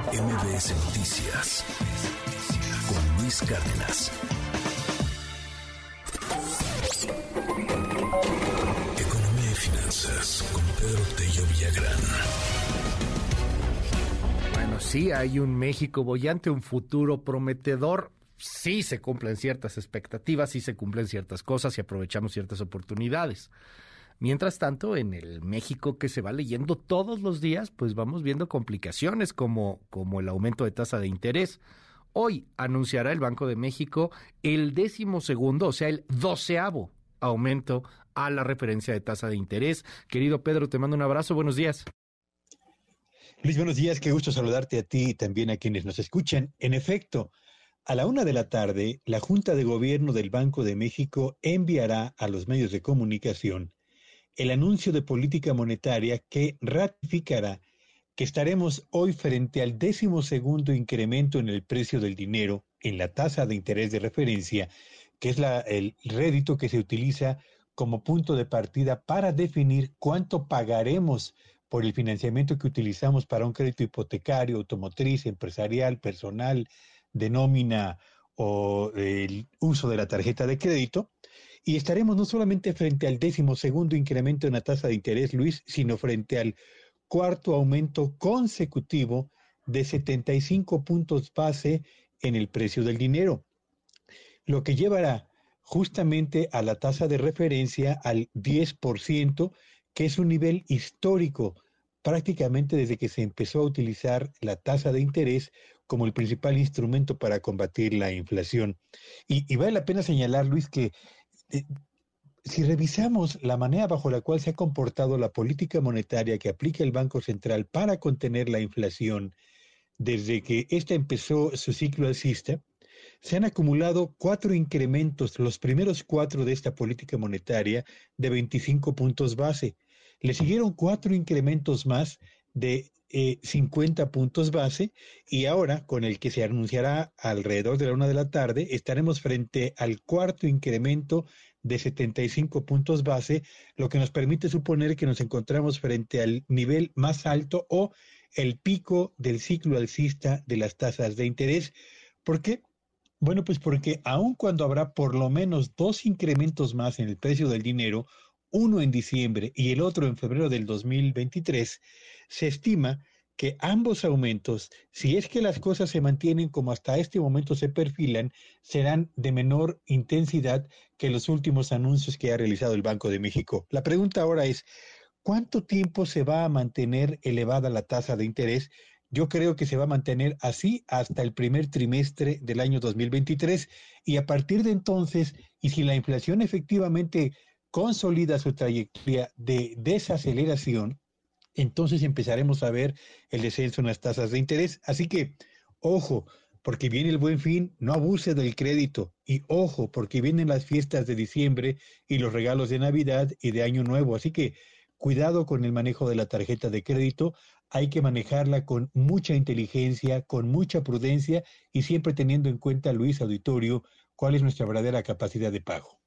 MBS Noticias con Luis Cárdenas. Economía y finanzas con Pedro Tello Villagrán. Bueno, sí, hay un México bollante, un futuro prometedor. Sí se cumplen ciertas expectativas, sí se cumplen ciertas cosas y aprovechamos ciertas oportunidades. Mientras tanto, en el México que se va leyendo todos los días, pues vamos viendo complicaciones como, como el aumento de tasa de interés. Hoy anunciará el Banco de México el décimo segundo, o sea, el doceavo aumento a la referencia de tasa de interés. Querido Pedro, te mando un abrazo, buenos días. Luis, buenos días, qué gusto saludarte a ti y también a quienes nos escuchan. En efecto, a la una de la tarde, la Junta de Gobierno del Banco de México enviará a los medios de comunicación el anuncio de política monetaria que ratificará que estaremos hoy frente al décimo segundo incremento en el precio del dinero en la tasa de interés de referencia, que es el rédito que se utiliza como punto de partida para definir cuánto pagaremos por el financiamiento que utilizamos para un crédito hipotecario, automotriz, empresarial, personal, de nómina o el uso de la tarjeta de crédito y estaremos no solamente frente al décimo segundo incremento en la tasa de interés, Luis, sino frente al cuarto aumento consecutivo de 75 puntos base en el precio del dinero, lo que llevará justamente a la tasa de referencia al 10%, que es un nivel histórico prácticamente desde que se empezó a utilizar la tasa de interés como el principal instrumento para combatir la inflación. Y, y vale la pena señalar, Luis, que si revisamos la manera bajo la cual se ha comportado la política monetaria que aplica el Banco Central para contener la inflación desde que ésta empezó su ciclo alcista, se han acumulado cuatro incrementos, los primeros cuatro de esta política monetaria, de 25 puntos base. Le siguieron cuatro incrementos más de 50 eh, puntos base y ahora con el que se anunciará alrededor de la una de la tarde estaremos frente al cuarto incremento de 75 puntos base, lo que nos permite suponer que nos encontramos frente al nivel más alto o el pico del ciclo alcista de las tasas de interés. ¿Por qué? Bueno, pues porque aun cuando habrá por lo menos dos incrementos más en el precio del dinero, uno en diciembre y el otro en febrero del 2023, se estima que ambos aumentos, si es que las cosas se mantienen como hasta este momento se perfilan, serán de menor intensidad que los últimos anuncios que ha realizado el Banco de México. La pregunta ahora es, ¿cuánto tiempo se va a mantener elevada la tasa de interés? Yo creo que se va a mantener así hasta el primer trimestre del año 2023 y a partir de entonces, y si la inflación efectivamente consolida su trayectoria de desaceleración, entonces empezaremos a ver el descenso en las tasas de interés. Así que, ojo, porque viene el buen fin, no abuse del crédito. Y ojo, porque vienen las fiestas de diciembre y los regalos de Navidad y de Año Nuevo. Así que cuidado con el manejo de la tarjeta de crédito. Hay que manejarla con mucha inteligencia, con mucha prudencia y siempre teniendo en cuenta, Luis Auditorio, cuál es nuestra verdadera capacidad de pago.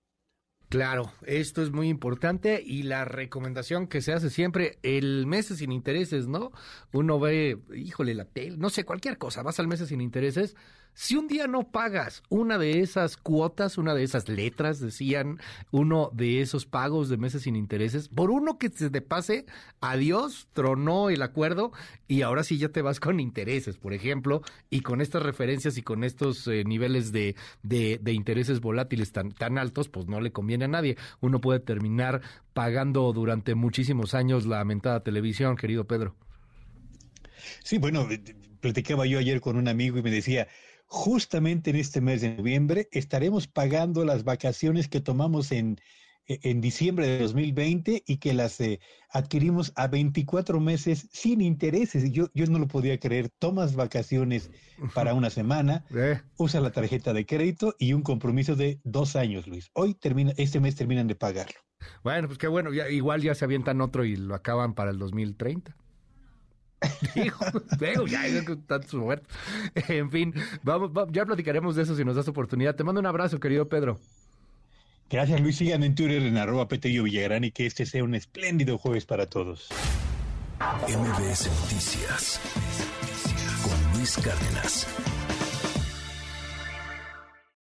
Claro, esto es muy importante y la recomendación que se hace siempre, el mes sin intereses, ¿no? Uno ve, híjole, la tele, no sé, cualquier cosa, vas al mes sin intereses, si un día no pagas una de esas cuotas, una de esas letras, decían, uno de esos pagos de meses sin intereses, por uno que se te pase, adiós, tronó el acuerdo y ahora sí ya te vas con intereses, por ejemplo, y con estas referencias y con estos eh, niveles de, de, de, intereses volátiles tan, tan altos, pues no le conviene a nadie. Uno puede terminar pagando durante muchísimos años la mentada televisión, querido Pedro. Sí, bueno, platicaba yo ayer con un amigo y me decía, justamente en este mes de noviembre estaremos pagando las vacaciones que tomamos en, en diciembre de 2020 y que las eh, adquirimos a 24 meses sin intereses. Yo, yo no lo podía creer. Tomas vacaciones para una semana, eh. usa la tarjeta de crédito y un compromiso de dos años, Luis. Hoy termina, este mes terminan de pagarlo. Bueno, pues qué bueno. Ya, igual ya se avientan otro y lo acaban para el 2030. ya, En fin, vamos, ya platicaremos de eso si nos das oportunidad. Te mando un abrazo, querido Pedro. Gracias, Luis. Sigan en Twitter en arroba Petello Villagrán y que este sea un espléndido jueves para todos. MBS Noticias con Luis Cárdenas.